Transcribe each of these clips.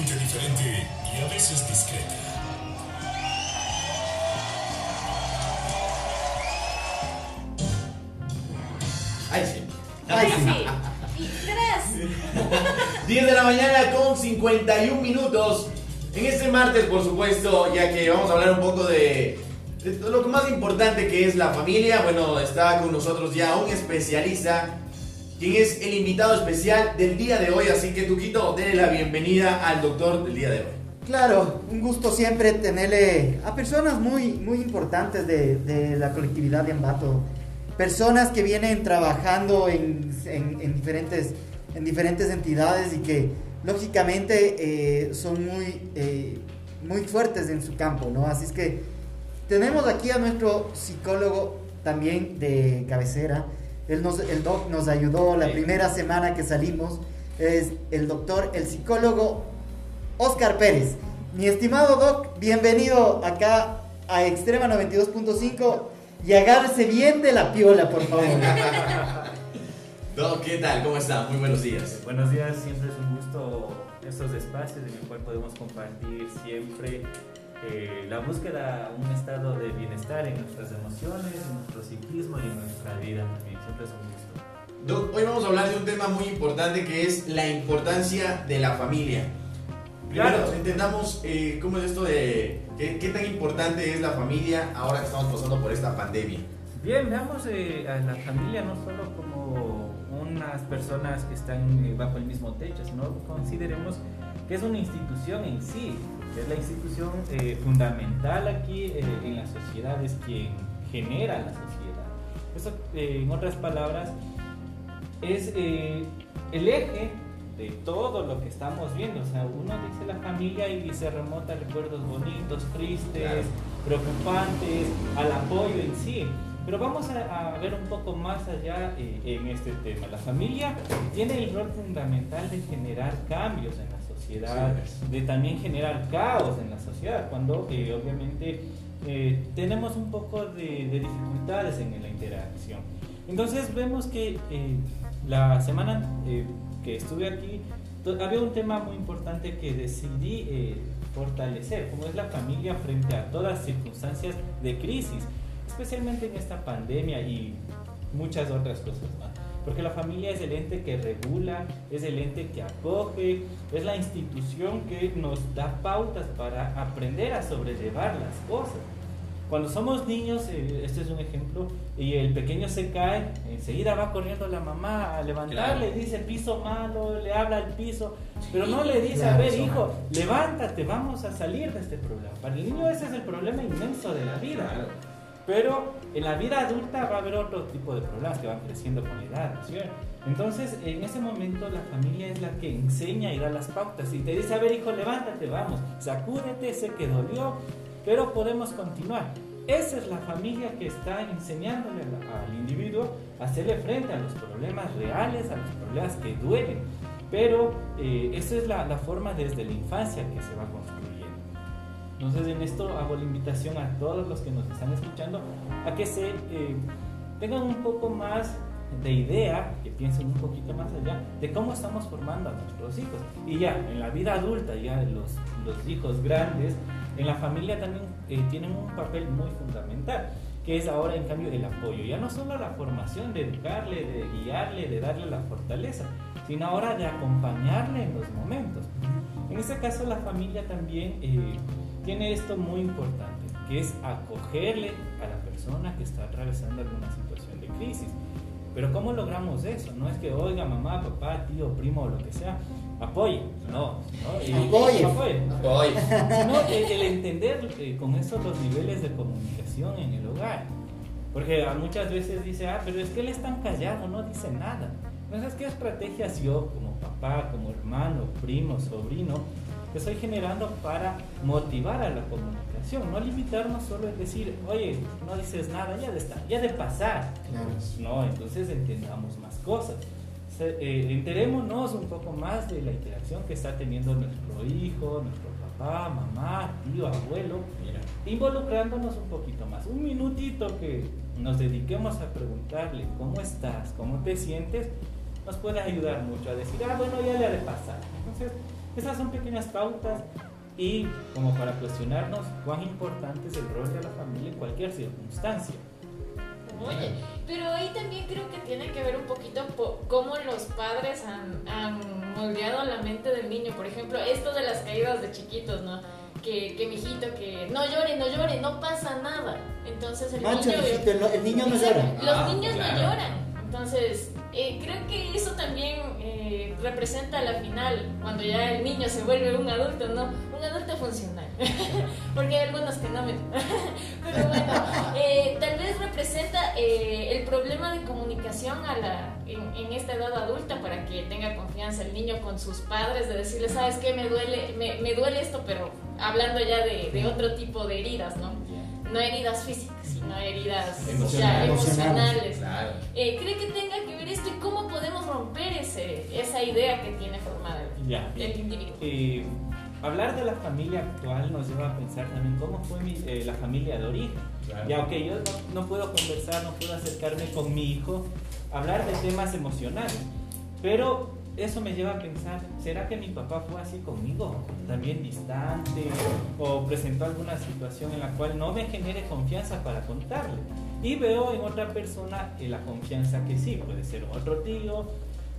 totalmente diferente y a veces discreta. Ay, sí. Ay, sí. Y tres. 10 de la mañana con 51 minutos. En este martes, por supuesto, ya que vamos a hablar un poco de, de lo más importante que es la familia. Bueno, está con nosotros ya un especialista, quien es el invitado especial del día de hoy. Así que, Tuquito, denle la bienvenida al doctor del día de hoy. Claro, un gusto siempre tenerle a personas muy, muy importantes de, de la colectividad de Ambato. Personas que vienen trabajando en, en- en diferentes, en diferentes entidades y que lógicamente eh, son muy, eh, muy fuertes en su campo, ¿no? Así es que tenemos aquí a nuestro psicólogo también de cabecera. Él nos, el doc nos ayudó la Sí. primera semana que salimos. Es el doctor, el psicólogo Oscar Pérez. Mi estimado Doc, bienvenido acá a Extrema 92.5 y agárrese bien de la piola, por favor. Doc, ¿qué tal? ¿Cómo está? Muy buenos días. Buenos días, siempre es un gusto estos espacios en el cual podemos compartir siempre eh, la búsqueda de un estado de bienestar en nuestras emociones, en nuestro psiquismo y en nuestra vida también. Hoy vamos a hablar de un tema muy importante que es la importancia de la familia. Primero, Claro. entendamos eh, cómo es esto de qué, qué tan importante es la familia ahora que estamos pasando por esta pandemia. Bien, veamos eh, a la familia no solo como unas personas que están eh, bajo el mismo techo, sino consideremos que es una institución en sí, es la institución eh, fundamental aquí eh, en la sociedad, es quien genera la sociedad. Eso, eh, en otras palabras, es eh, el eje de todo lo que estamos viendo. O sea, uno dice la familia y se remota a recuerdos bonitos, tristes, Claro. preocupantes, al apoyo en sí. Pero vamos a, a ver un poco más allá eh, en este tema. La familia tiene el rol fundamental de generar cambios en la sociedad, Sí. de también generar caos en la sociedad, cuando eh, obviamente eh, tenemos un poco de, de dificultades en la interacción. Entonces vemos que eh, la semana eh, que estuve aquí había un tema muy importante que decidí eh, fortalecer, como es la familia frente a todas circunstancias de crisis, especialmente en esta pandemia y muchas otras cosas más. Porque la familia es el ente que regula, es el ente que acoge, es la institución que nos da pautas para aprender a sobrellevar las cosas. Cuando somos niños, eh, este es un ejemplo, y el pequeño se cae, enseguida va corriendo la mamá a levantarle, Claro. dice piso malo, le habla al piso, pero no le dice, Claro, a ver hijo, levántate, vamos a salir de este problema. Para el niño ese es el problema inmenso de la vida. Pero en la vida adulta va a haber otro tipo de problemas que van creciendo con la edad, ¿sí? Entonces, en ese momento la familia es la que enseña y da las pautas y te dice, a ver hijo, levántate, vamos, sacúdete, sé que dolió, pero podemos continuar. Esa es la familia que está enseñándole al individuo a hacerle frente a los problemas reales, a los problemas que duelen. Pero eh, esa es la, la forma desde la infancia que se va construyendo. Entonces en esto hago la invitación a todos los que nos están escuchando a que se eh, tengan un poco más de idea, que piensen un poquito más allá de cómo estamos formando a nuestros hijos. Y ya, en la vida adulta, ya los, los hijos grandes, en la familia también eh, tienen un papel muy fundamental, que es ahora en cambio el apoyo. Ya no solo la formación, de educarle, de guiarle, de darle la fortaleza, sino ahora de acompañarle en los momentos. En este caso la familia también eh, tiene esto muy importante, que es acogerle a la persona que está atravesando alguna situación de crisis. Pero ¿cómo logramos eso? No es que, oiga, mamá, papá, tío, primo, o lo que sea, apoye. No, no eh, Apoye. apoye. Hoy, Sino el, el entender eh, con eso los niveles de comunicación en el hogar. Porque muchas veces dice, ah, pero es que él es tan callado, no dice nada. Entonces, ¿qué estrategias yo, como papá, como hermano, primo, sobrino, estoy generando para motivar a la comunicación? No limitarnos solo en decir, oye, no dices nada, ya de, estar, ya de pasar. No, entonces entendamos más cosas. Eh, enterémonos un poco más de la interacción que está teniendo nuestro hijo, nuestro papá, mamá, tío, abuelo, mira, involucrándonos un poquito más. Un minutito que nos dediquemos a preguntarle cómo estás, cómo te sientes, nos puede ayudar mucho a decir, ah, bueno, ya le ha de pasar. Entonces, Esas son pequeñas pautas y como para cuestionarnos cuán importante es el rol de la familia en cualquier circunstancia. Oye, pero ahí también creo que tiene que ver un poquito po- cómo los padres han, han moldeado la mente del niño. Por ejemplo, esto de las caídas de chiquitos, ¿no? Que, que mijito, que no llore, no llore, no pasa nada. Entonces el Macho, niño... mijito, el, el niño no llora. Los Ah, niños claro. no lloran. Entonces, eh, creo que eso también eh, representa la final, cuando ya el niño se vuelve un adulto, ¿no? Un adulto funcional. Porque hay algunos que no me... Pero bueno, eh, tal vez representa eh, el problema de comunicación a la, en, en esta edad adulta para que tenga confianza el niño con sus padres, de decirle, ¿sabes qué? Me duele, me, me duele esto, pero hablando ya de, de otro tipo de heridas, ¿no? No heridas físicas, sino heridas ya, Emocionales. emocionales. Claro. Eh, ¿Cree que tenga que ver esto y cómo podemos esa idea que tiene formada el, Ya, el individuo? Eh, hablar de la familia actual nos lleva a pensar también cómo fue mi- eh, la familia de origen. Claro. Ya, ok, yo no, no puedo conversar, no puedo acercarme con mi hijo, hablar de temas emocionales, pero eso me lleva a pensar, ¿será que mi papá fue así conmigo? También distante, o presentó alguna situación en la cual no me genere confianza para contarle. Y veo en otra persona eh, la confianza que sí, puede ser otro tío,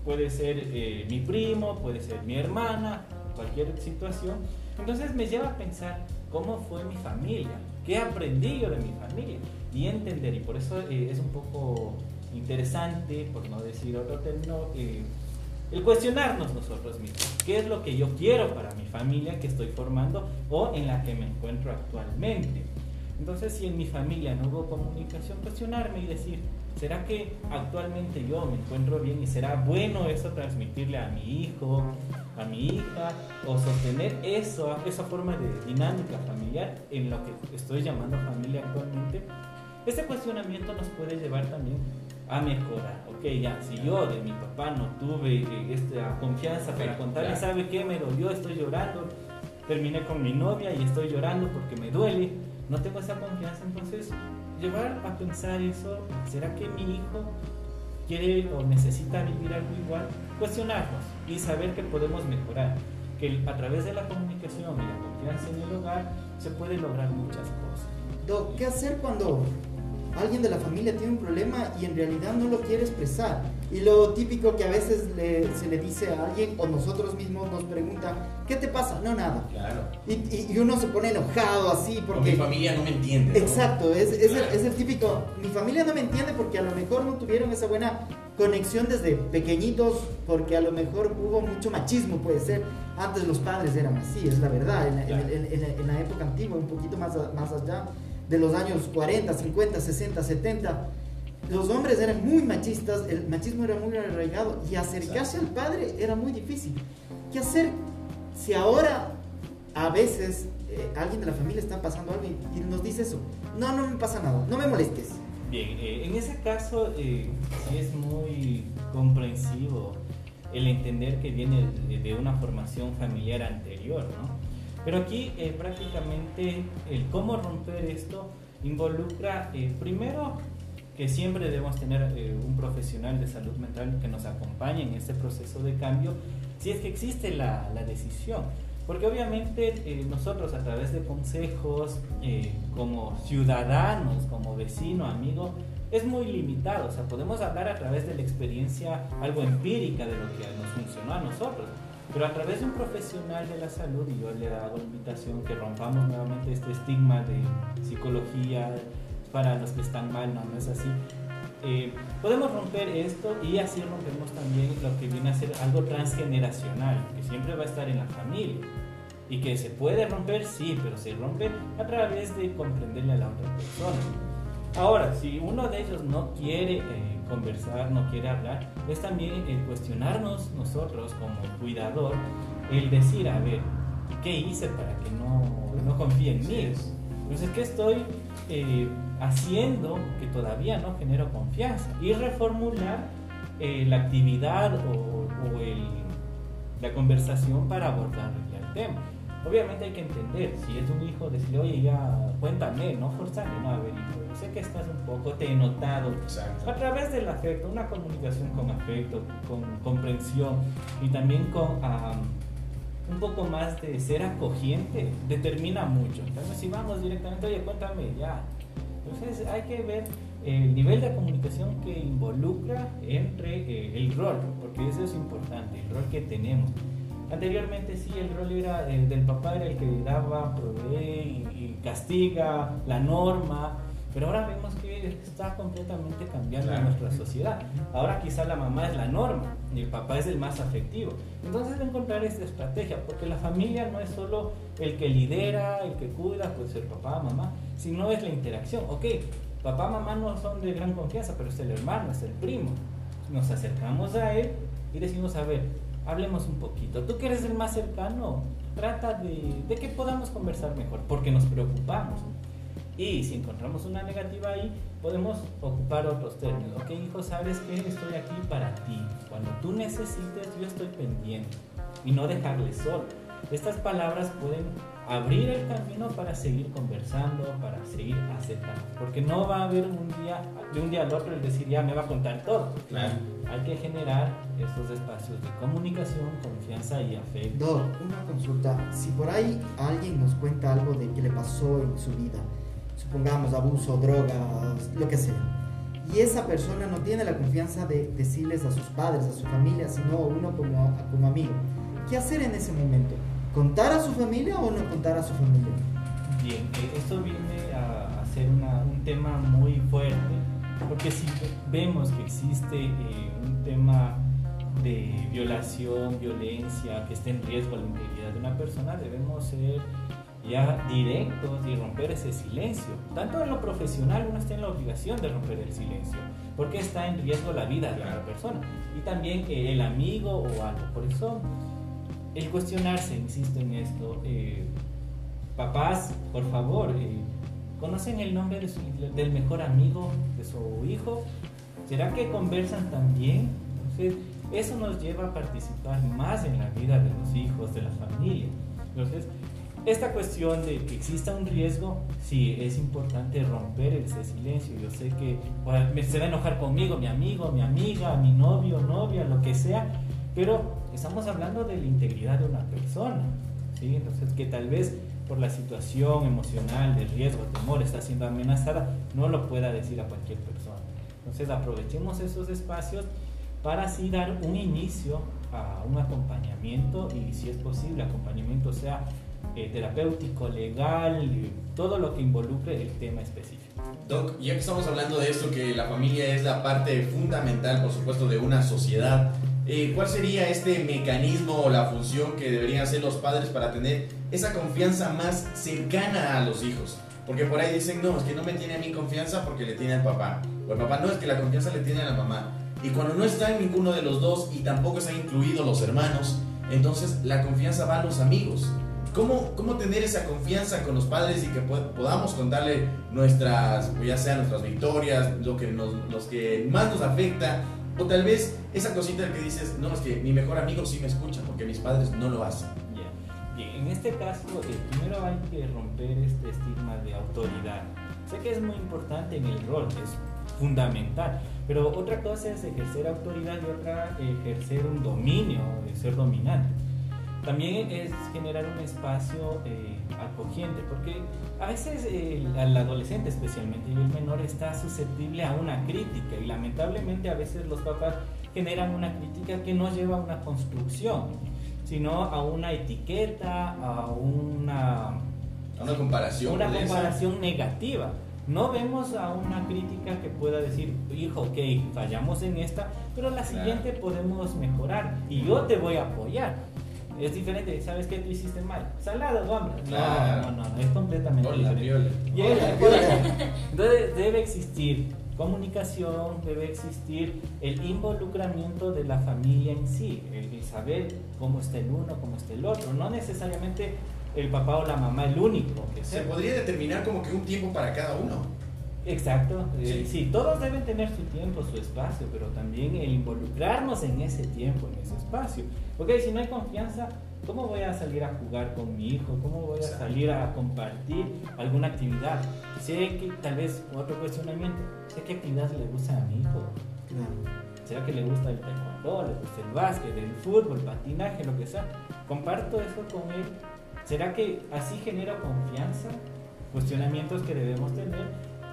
puede ser eh, mi primo, puede ser mi hermana, cualquier situación. Entonces me lleva a pensar cómo fue mi familia, qué aprendí yo de mi familia y entender, y por eso eh, es un poco interesante, por no decir otro término, eh, el cuestionarnos nosotros mismos, qué es lo que yo quiero para mi familia que estoy formando o en la que me encuentro actualmente. Entonces, si en mi familia no hubo comunicación, cuestionarme y decir, ¿será que actualmente yo me encuentro bien y será bueno eso transmitirle a mi hijo, a mi hija, o sostener eso, esa forma de dinámica familiar en lo que estoy llamando familia actualmente? Este cuestionamiento nos puede llevar también a mejorar. Ok, ya, si yo de mi papá no tuve eh, esta confianza para contarle. ¿sabe qué? Me dolió, estoy llorando, terminé con mi novia y estoy llorando porque me duele, no tengo esa confianza, entonces llevar a pensar eso, ¿será que mi hijo quiere o necesita vivir algo igual? Cuestionarnos y saber que podemos mejorar, que a través de la comunicación y la confianza en el hogar se puede lograr muchas cosas. ¿qué hacer cuando alguien de la familia tiene un problema y en realidad no lo quiere expresar? Y lo típico que a veces le- se le dice a alguien o nosotros mismos nos preguntan, ¿qué te pasa? No, nada. Claro. Y, y- y uno se pone enojado así Porque porque... mi familia no me entiende. ¿no? Exacto, es, es el, es el típico, mi familia no me entiende porque a lo mejor no tuvieron esa buena conexión desde pequeñitos, porque a lo mejor hubo mucho machismo, puede ser. Antes los padres eran así, es la verdad, en, la- en- en- en en la época antigua, un poquito más, más allá de los años 40, 50, 60, 70, los hombres eran muy machistas, el machismo era muy arraigado y acercarse al padre era muy difícil. ¿Qué hacer si ahora a veces eh, alguien de la familia está pasando algo y, y nos dice eso? No, no me pasa nada, no me molestes. Bien, eh, en ese caso eh, sí es muy comprensivo el entender que viene de, de una formación familiar anterior, ¿no? Pero aquí eh, prácticamente el cómo romper esto involucra eh, primero que siempre debemos tener eh, un profesional de salud mental que nos acompañe en este proceso de cambio, si es que existe la, la decisión. Porque obviamente eh, nosotros a través de consejos, eh, como ciudadanos, como vecino, amigo, es muy limitado. O sea, podemos hablar a través de la experiencia algo empírica de lo que nos funcionó a nosotros. Pero a través de un profesional de la salud, y yo le hago la invitación que rompamos nuevamente este estigma de psicología para los que están mal, no, no es así. Eh, podemos romper esto y así rompemos también lo que viene a ser algo transgeneracional, que siempre va a estar en la familia. Y que se puede romper, sí, pero se rompe a través de comprenderle a la otra persona. Ahora, si uno de ellos no quiere eh, conversar, no quiere hablar, es también el cuestionarnos nosotros como cuidador, el decir, a ver, ¿qué hice para que no, no confíe en mí? Entonces, ¿qué estoy eh, haciendo que todavía no genero confianza? Y reformular eh, la actividad o, o el, la conversación para abordar el tema. Obviamente hay que entender, si es un hijo, decirle, oye, ya cuéntame, no forzarle, no, a ver, hijo, yo sé que estás un poco, te he notado, Exacto. a través del afecto, una comunicación con afecto, con comprensión y también con am, un poco más de ser acogiente determina mucho. Entonces, si vamos directamente, oye, cuéntame ya. Entonces, hay que ver el nivel de comunicación que involucra entre eh, el rol, porque eso es importante, el rol que tenemos. Anteriormente sí, el rol era eh, del papá era el que daba, provee y, y castiga, la norma, pero ahora vemos que está completamente cambiando Claro. nuestra sociedad. Ahora quizá la mamá es la norma y el papá es el más afectivo. Entonces encontrar esta estrategia, porque la familia no es solo el que lidera, el que cuida, puede ser papá, mamá, sino es la interacción. Ok, papá, mamá no son de gran confianza, pero es el hermano, es el primo. Nos acercamos a él y decimos, a ver, hablemos un poquito. Tú que eres el más cercano, trata de, de que podamos conversar mejor, porque nos preocupamos. Y si encontramos una negativa ahí, podemos ocupar otros términos. Ok, hijo, sabes que estoy aquí para ti. Cuando tú necesites, yo estoy pendiente. Y no dejarle solo. Estas palabras pueden abrir el camino para seguir conversando, para seguir aceptando. Porque no va a haber un día, de un día al otro, el decir ya me va a contar todo. Claro. Hay que generar estos espacios de comunicación, confianza y afecto. Doc, una consulta. Si por ahí alguien nos cuenta algo de que le pasó en su vida, supongamos abuso, drogas, lo que sea, y esa persona no tiene la confianza de decirles a sus padres, a su familia, sino uno como, como amigo, ¿qué hacer en ese momento? ¿Contar a su familia o no contar a su familia? Bien, eh, esto viene a, a ser una- un tema muy fuerte, porque si vemos que existe eh, un tema de violación, violencia, que esté en riesgo la integridad de una persona, debemos ser ya directos y romper ese silencio. Tanto en lo profesional uno está en la obligación de romper el silencio, porque está en riesgo la vida de la persona y también el amigo o algo. Por eso el cuestionarse, insisto en esto, eh, papás, por favor, eh, ¿conocen el nombre del mejor amigo de su hijo? ¿Será que conversan también? Entonces, eso nos lleva a participar más en la vida de los hijos, de la familia. Entonces, esta cuestión de que exista un riesgo, sí, es importante romper ese silencio. Yo sé que bueno, se va a enojar conmigo, mi amigo, mi amiga, mi novio, novia, lo que sea, pero estamos hablando de la integridad de una persona. ¿sí? Entonces, que tal vez por la situación emocional de riesgo, temor, está siendo amenazada, no lo pueda decir a cualquier persona. Entonces, aprovechemos esos espacios para así dar un inicio a un acompañamiento y si es posible, acompañamiento sea eh, terapéutico, legal, todo lo que involucre el tema específico. Doc, ya que estamos hablando de esto, que la familia es la parte fundamental, por supuesto, de una sociedad, eh, ¿cuál sería este mecanismo o la función que deberían hacer los padres para tener esa confianza más cercana a los hijos? Porque por ahí dicen, no, es que no me tiene a mí confianza porque le tiene al papá. O el papá, no, es que la confianza le tiene a la mamá. Y cuando no está en ninguno de los dos y tampoco están incluidos los hermanos, entonces la confianza va a los amigos. ¿Cómo, cómo tener esa confianza con los padres y que pod- podamos contarle nuestras, ya sea nuestras victorias, lo que nos, los que más nos afecta, o tal vez esa cosita que dices, no, es que mi mejor amigo sí me escucha porque mis padres no lo hacen. Bien, en este caso, eh, primero hay que romper este estigma de autoridad. Sé que es muy importante en el rol, es fundamental, pero otra cosa es ejercer autoridad y otra ejercer un dominio, ser dominante. También es generar un espacio eh, acogiente, porque a veces eh, el adolescente especialmente y el menor está susceptible a una crítica y lamentablemente a veces los papás generan una crítica que no lleva a una construcción, sino a una etiqueta, a una, Una comparación. una comparación negativa. No vemos a una crítica que pueda decir, hijo, ok, fallamos en esta, pero la siguiente podemos mejorar y yo te voy a apoyar. Es diferente, ¿sabes qué? Tú hiciste mal. Salado, hombre. No, Claro. no, no, es completamente Hola, diferente. viola. Y viola. Entonces debe existir comunicación, debe existir el involucramiento de la familia en sí, el, saber cómo está el uno, cómo está el otro, no necesariamente el papá o la mamá el único que Se sepa. podría determinar como que un tiempo para cada uno. Exacto, eh, Sí. sí, todos deben tener su tiempo, su espacio, pero también el involucrarnos en ese tiempo, en ese espacio. Porque si no hay confianza, ¿cómo voy a salir a jugar con mi hijo? ¿Cómo voy a salir a compartir alguna actividad? Sé que tal vez otro cuestionamiento, sé qué actividad le gusta a mi hijo. ¿Será que le gusta el taekwondo, le gusta el básquet, el fútbol, el patinaje, lo que sea? Comparto eso con él. ¿Será que así genera confianza? Cuestionamientos que debemos tener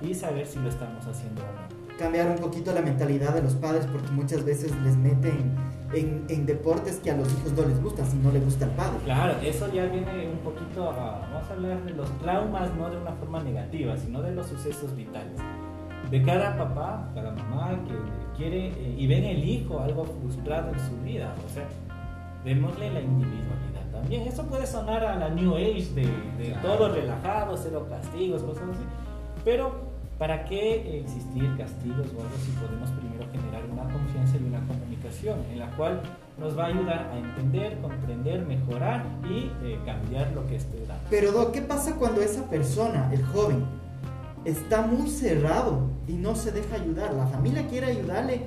y saber si lo estamos haciendo o no cambiar un poquito la mentalidad de los padres porque muchas veces les meten en, en, deportes que a los hijos no les gustan si no le gusta al padre. Claro, eso ya viene un poquito a, vamos a hablar de los traumas, no de una forma negativa, sino de los sucesos vitales. De cada papá, cada mamá que quiere eh, y ven el hijo algo frustrado en su vida, o sea, démosle la individualidad también. Eso puede sonar a la New Age de, de todo relajado, cero castigos, cosas así, pero ¿Para qué existir castigos o algo si podemos primero generar una confianza y una comunicación en la cual nos va a ayudar a entender, comprender, mejorar y eh, cambiar lo que esté dando? Pero Doc, ¿qué pasa cuando esa persona, el joven, está muy cerrado y no se deja ayudar? La familia quiere ayudarle,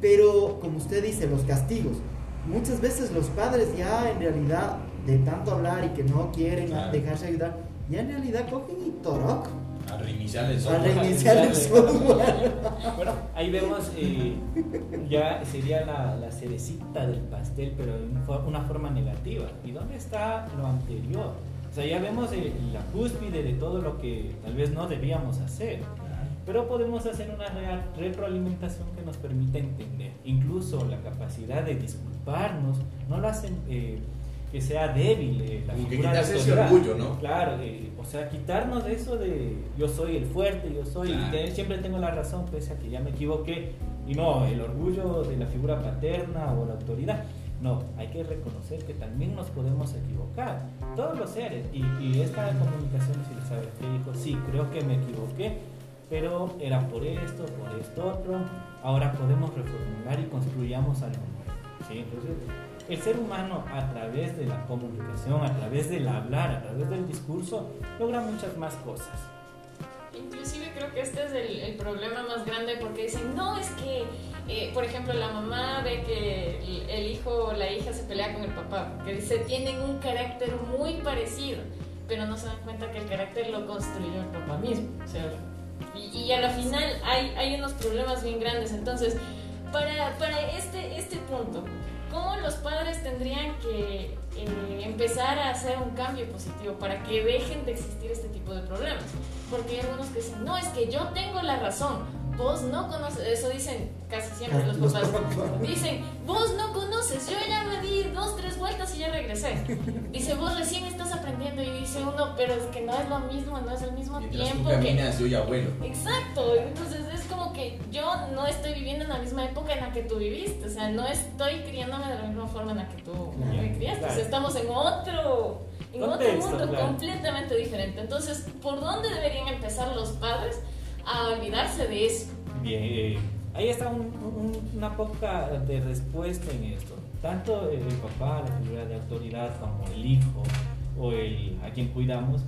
pero como usted dice, los castigos. Muchas veces los padres ya en realidad, de tanto hablar y que no quieren dejarse ayudar, ya en realidad cogen y toroc a reiniciar el software. A reiniciar el software. bueno, ahí vemos, eh, ya sería la, la, cerecita del pastel, pero en una forma negativa. ¿Y dónde está lo anterior? O sea, ya vemos eh, la cúspide de todo lo que tal vez no debíamos hacer. Pero podemos hacer una real retroalimentación que nos permita entender. Incluso la capacidad de disculparnos no lo hacen eh, que sea débil. Eh, la que quitarse ese orgullo, ¿no? Claro, eh, o sea, quitarnos de eso de yo soy el fuerte, yo soy, siempre tengo la razón, pese a que ya me equivoqué. Y no, el orgullo de la figura paterna o la autoridad. No, hay que reconocer que también nos podemos equivocar, todos los seres. Y, y esta comunicación, si lo sabe, que dijo, sí, creo que me equivoqué, pero era por esto, por esto otro. Ahora podemos reformular y construyamos algo nuevo. ¿sí? Entonces, el ser humano a través de la comunicación, a través del hablar, a través del discurso, logra muchas más cosas. Inclusive creo que este es el, problema más grande porque dicen, no, es que, eh, por ejemplo, la mamá ve que el, hijo o la hija se pelea con el papá, que dice, tienen un carácter muy parecido, pero no se dan cuenta que el carácter lo construyó el papá mismo. y, y a la final hay, hay unos problemas bien grandes. Entonces, para, para este, este punto, ¿Cómo los padres tendrían que eh, empezar a hacer un cambio positivo para que dejen de existir este tipo de problemas? Porque hay algunos que dicen, no, es que yo tengo la razón, vos no conoces, eso dicen casi siempre los papás, dicen, vos no conoces, yo ya me di dos, tres vueltas y ya regresé. Dice, vos recién estás aprendiendo y dice uno, pero es que no es lo mismo, no es el mismo tiempo. Caminas, yo ya vuelo. Exacto, entonces es como que yo no estoy viviendo en la misma época en la que tú viviste, o sea, no estoy criándome de la misma forma en la que tú me criaste, o sea, estamos en otro en otro mundo completamente diferente. Entonces, ¿por dónde deberían empezar los padres a olvidarse de eso? Bien, eh, ahí está una poca de respuesta en esto. Tanto el papá, la figura de autoridad, como el hijo o el a quien cuidamos,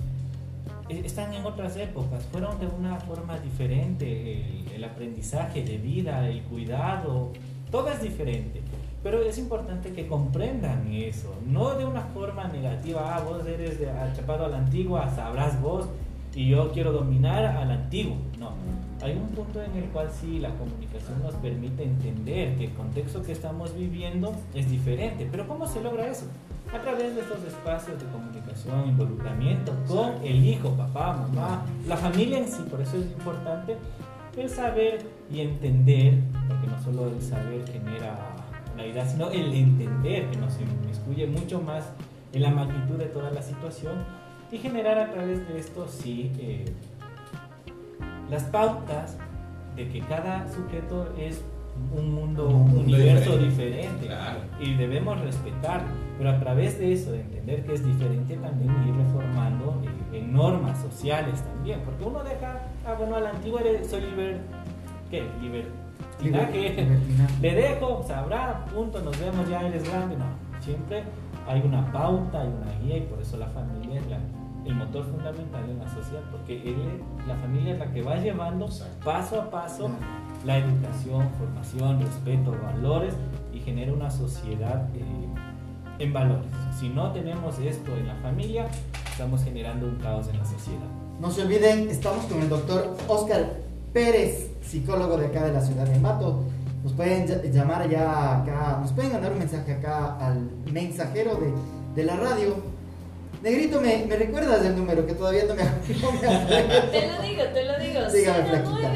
están en otras épocas, fueron de una forma diferente, el, aprendizaje de vida, el cuidado, todo es diferente. Pero es importante que comprendan eso, no de una forma negativa, ah, vos eres de, a la antigua, sabrás vos, y yo quiero dominar al antiguo. No, hay un punto en el cual sí la comunicación nos permite entender que el contexto que estamos viviendo es diferente. Pero ¿cómo se logra eso? A través de estos espacios de comunicación, involucramiento con el hijo, papá, mamá, la familia en sí. Por eso es importante el saber y entender, porque no solo el saber genera una idea, sino el entender que nos excluye mucho más en la magnitud de toda la situación y generar a través de esto, sí, eh, las pautas de que cada sujeto es un mundo, un universo diferente, y debemos respetar, pero a través de eso, de entender que es diferente, también ir reformando en normas sociales también, porque uno deja, ah, bueno, a la antigua soy liber, ¿qué? Libertinaje, le dejo, sabrá, punto, nos vemos, ya eres grande, no, siempre hay una pauta, hay una guía y por eso la familia es la el motor fundamental en la sociedad, porque él, la familia es la que va llevando paso a paso la educación, formación, respeto, valores y genera una sociedad eh, en valores. Si no tenemos esto en la familia, estamos generando un caos en la sociedad. No se olviden, estamos con el doctor Oscar Pérez, psicólogo de acá de la ciudad de Mato, nos pueden ll- llamar ya acá, nos pueden mandar un mensaje acá al mensajero de, de la radio. Negrito, ¿me, me recuerdas el número que todavía no me, no me acuerdo? Te lo digo, te lo digo. Dígame, flaquita.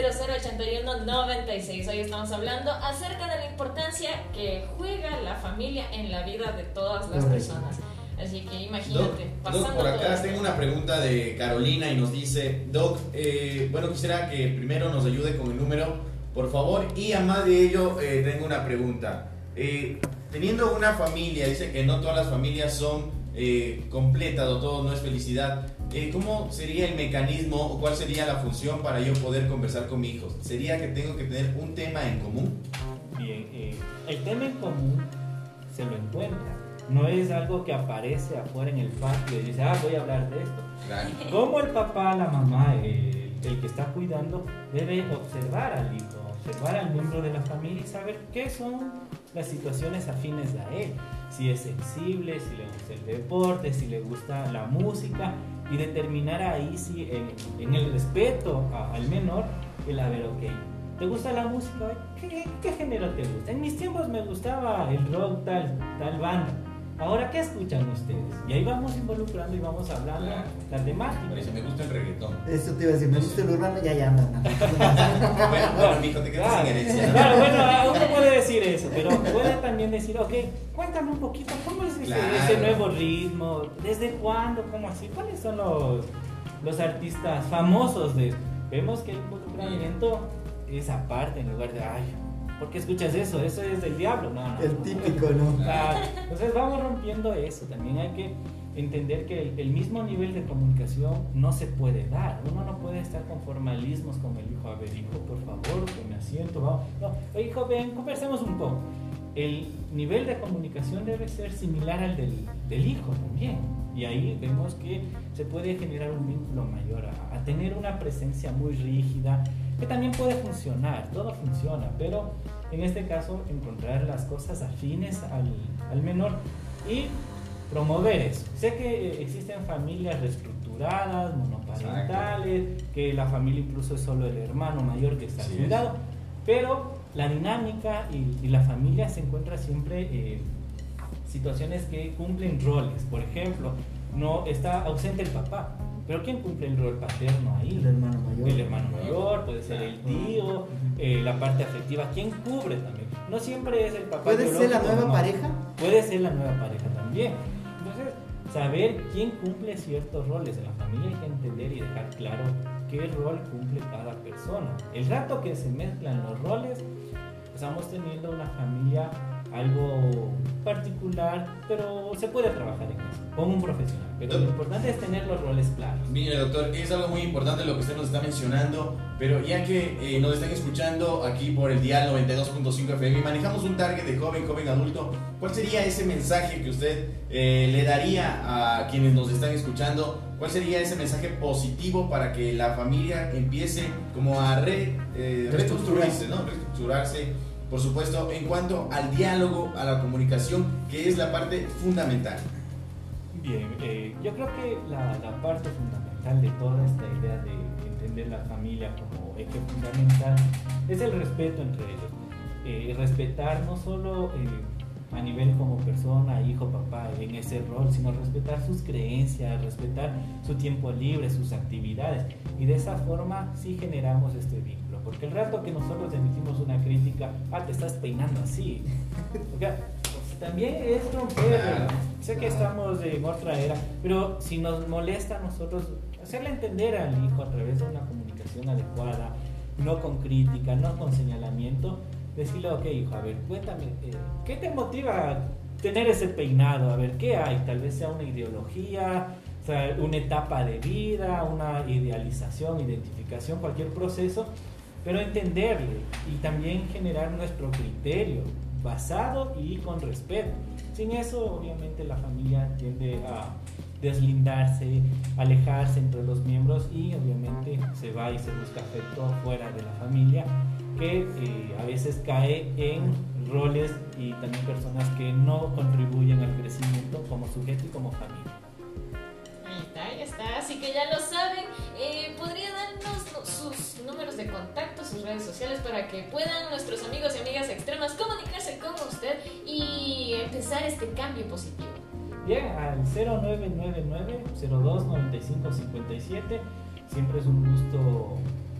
0999-0081-96. Hoy estamos hablando acerca de la importancia que juega la familia en la vida de todas las personas. Así que Doc, imagínate, Doc, pasando por todo acá esto. tengo una pregunta de Carolina y nos dice, Doc, eh, bueno, quisiera que primero nos ayude con el número, por favor, y además de ello, eh, tengo una pregunta. Eh, teniendo una familia, dice que no todas las familias son eh, completas o todo no es felicidad, eh, ¿cómo sería el mecanismo o cuál sería la función para yo poder conversar con mi hijo? ¿Sería que tengo que tener un tema en común? Bien, eh, el tema en común se lo encuentra. No es algo que aparece afuera en el patio y dice, ah, voy a hablar de esto. Claro. Como el papá, la mamá, el, el que está cuidando, debe observar al hijo, observar al miembro de la familia y saber qué son las situaciones afines a él. Si es sensible, si le gusta el deporte, si le gusta la música y determinar ahí si en, el respeto a- al menor, el a ver, ok, ¿te gusta la música? ¿Qué, qué género te gusta? En mis tiempos me gustaba el rock tal, tal banda. Ahora, ¿qué escuchan ustedes? Y ahí vamos involucrando y vamos hablando Claro. la temática. Parece, me gusta el reggaetón. Eso te iba a decir, me gusta el urbano, ya, ya, no, no. bueno, bueno, mijo, te quedas Claro, sin herencia. claro, bueno, uno puede decir eso, pero puede también decir, ok, cuéntame un poquito, ¿cómo es ese, Claro. ese nuevo ritmo? ¿Desde cuándo? ¿Cómo así? ¿Cuáles son los, los artistas famosos de Vemos que hay involucramiento esa parte en lugar de, ay, ¿por qué escuchas eso? Eso es del diablo. No, no. El típico, ¿no? Entonces vamos rompiendo eso. También hay que entender que el, el mismo nivel de comunicación no se puede dar. Uno no puede estar con formalismos con el hijo. A ver, hijo, por favor, que me asiento. Vamos. No, "Oye, hijo, ven, conversemos un poco. El nivel de comunicación debe ser similar al del, del hijo también. Y ahí vemos que se puede generar un vínculo mayor a, a tener una presencia muy rígida, que también puede funcionar, todo funciona, pero en este caso encontrar las cosas afines al, al menor y promover eso. Sé que eh, existen familias reestructuradas, monoparentales, que la familia incluso es solo el hermano mayor que está al cuidado, pero la dinámica y, y la familia se encuentra siempre eh, situaciones que cumplen roles. Por ejemplo, no está ausente el papá, pero ¿quién cumple el rol paterno ahí? El hermano mayor. El hermano mayor, puede ser el tío, eh, la parte afectiva, ¿quién cubre también? No siempre es el papá. ¿Puede ser la nueva no. pareja? Puede ser la nueva pareja también. Entonces, saber quién cumple ciertos roles en la familia hay que entender y dejar claro qué rol cumple cada persona. El rato que se mezclan los roles, estamos teniendo una familia algo particular, pero se puede trabajar en eso, con un profesional. Pero lo importante es tener los roles claros. Mire, doctor, es algo muy importante lo que usted nos está mencionando, pero ya que eh, nos están escuchando aquí por el dial 92.5 FM y manejamos un target de joven, joven adulto, ¿cuál sería ese mensaje que usted eh, le daría a quienes nos están escuchando? ¿Cuál sería ese mensaje positivo para que la familia empiece como a re, eh, reestructurarse, ¿no? Reestructurarse, por supuesto, en cuanto al diálogo, a la comunicación, que es la parte fundamental. Bien, eh, yo creo que la, parte fundamental de toda esta idea de entender la familia como eje fundamental es el respeto entre ellos. Eh, respetar no solo eh, a nivel como persona, hijo, papá, en ese rol, sino respetar sus creencias, respetar su tiempo libre, sus actividades. Y de esa forma sí generamos este vínculo. Porque el rato que nosotros emitimos una crítica, ah, te estás peinando así. Porque, pues, también es romper. Sé que estamos en otra era, pero si nos molesta a nosotros, hacerle entender al hijo a través de una comunicación adecuada, no con crítica, no con señalamiento, decirle, ok, hijo, a ver, cuéntame, eh, ¿qué te motiva tener ese peinado? A ver, ¿qué hay? Tal vez sea una ideología, o sea, una etapa de vida, una idealización, identificación, cualquier proceso, pero entenderle y también generar nuestro criterio basado y con respeto. Sin eso, obviamente, la familia tiende a deslindarse, alejarse entre los miembros y obviamente se va y se busca afecto fuera de la familia, que eh, a veces cae en roles y también personas que no contribuyen al crecimiento como sujeto y como familia. Ahí está, ahí está. Así que ya lo saben. Eh, ¿Podría números de contacto, sus redes sociales para que puedan nuestros amigos y amigas extremas comunicarse con usted y empezar este cambio positivo. Bien, al 0999-029557. Siempre es un gusto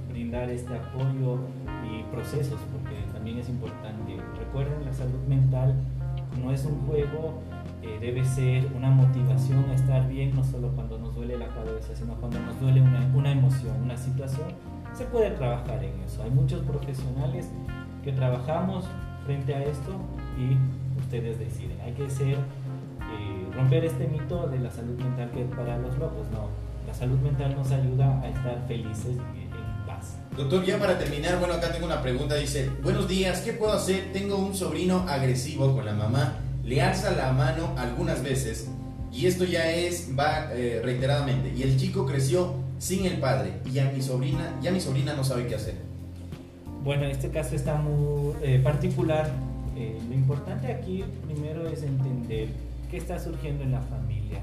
brindar este apoyo y procesos, porque también es importante. Recuerden, la salud mental no es un juego, eh, debe ser una motivación a estar bien, no solo cuando nos duele la cabeza, sino cuando nos duele una, una emoción, una situación. Se puede trabajar en eso. Hay muchos profesionales que trabajamos frente a esto y ustedes deciden. Hay que ser, eh, romper este mito de la salud mental que es para los locos. No, la salud mental nos ayuda a estar felices y en paz. Doctor, ya para terminar, bueno, acá tengo una pregunta. Dice, buenos días, ¿qué puedo hacer? Tengo un sobrino agresivo con la mamá, le alza la mano algunas veces y esto ya es, va eh, reiteradamente. Y el chico creció sin el padre y ya mi sobrina, ya mi sobrina no sabe qué hacer. Bueno, este caso está muy eh, particular. Eh, lo importante aquí primero es entender qué está surgiendo en la familia,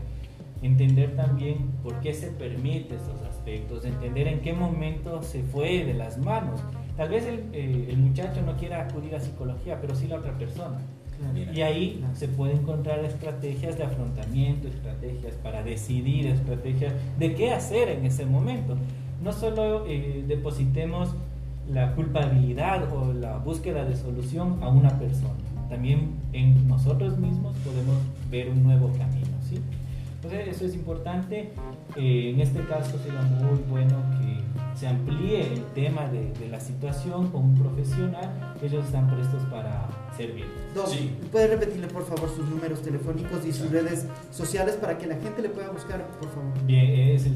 entender también por qué se permite estos aspectos, entender en qué momento se fue de las manos. Tal vez el, eh, el muchacho no quiera acudir a psicología, pero sí la otra persona. Mira. Y ahí se puede encontrar estrategias de afrontamiento, estrategias para decidir, estrategias de qué hacer en ese momento. No solo eh, depositemos la culpabilidad o la búsqueda de solución a una persona, también en nosotros mismos podemos ver un nuevo camino. ¿sí? Entonces eso es importante. Eh, en este caso sería muy bueno que se amplíe el tema de, de la situación con un profesional. Ellos están prestos para servir. Dos, Sí. ¿puede repetirle por favor sus números telefónicos y sus redes sociales para que la gente le pueda buscar, por favor? Bien, es el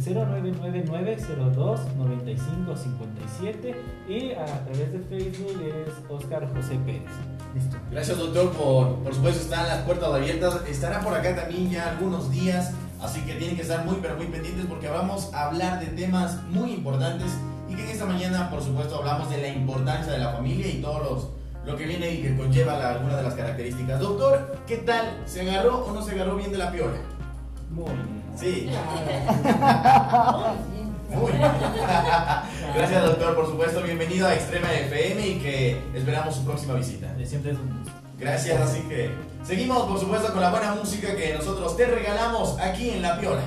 0999-02-9557 y a través de Facebook es Oscar José Pérez. Listo. Gracias doctor por, por supuesto están las puertas abiertas. Estará por acá también ya algunos días, así que tienen que estar muy pero muy pendientes porque vamos a hablar de temas muy importantes y que en esta mañana por supuesto hablamos de la importancia de la familia y todos los lo que viene y que conlleva la- algunas de las características. Doctor, ¿qué tal? ¿Se agarró o no se agarró bien de la piola? Muy bien. Sí. Muy bien. Gracias doctor, por supuesto. Bienvenido a Extrema FM y que esperamos su próxima visita. Siempre es un gusto. Gracias, así que seguimos por supuesto con la buena música que nosotros te regalamos aquí en La Piola.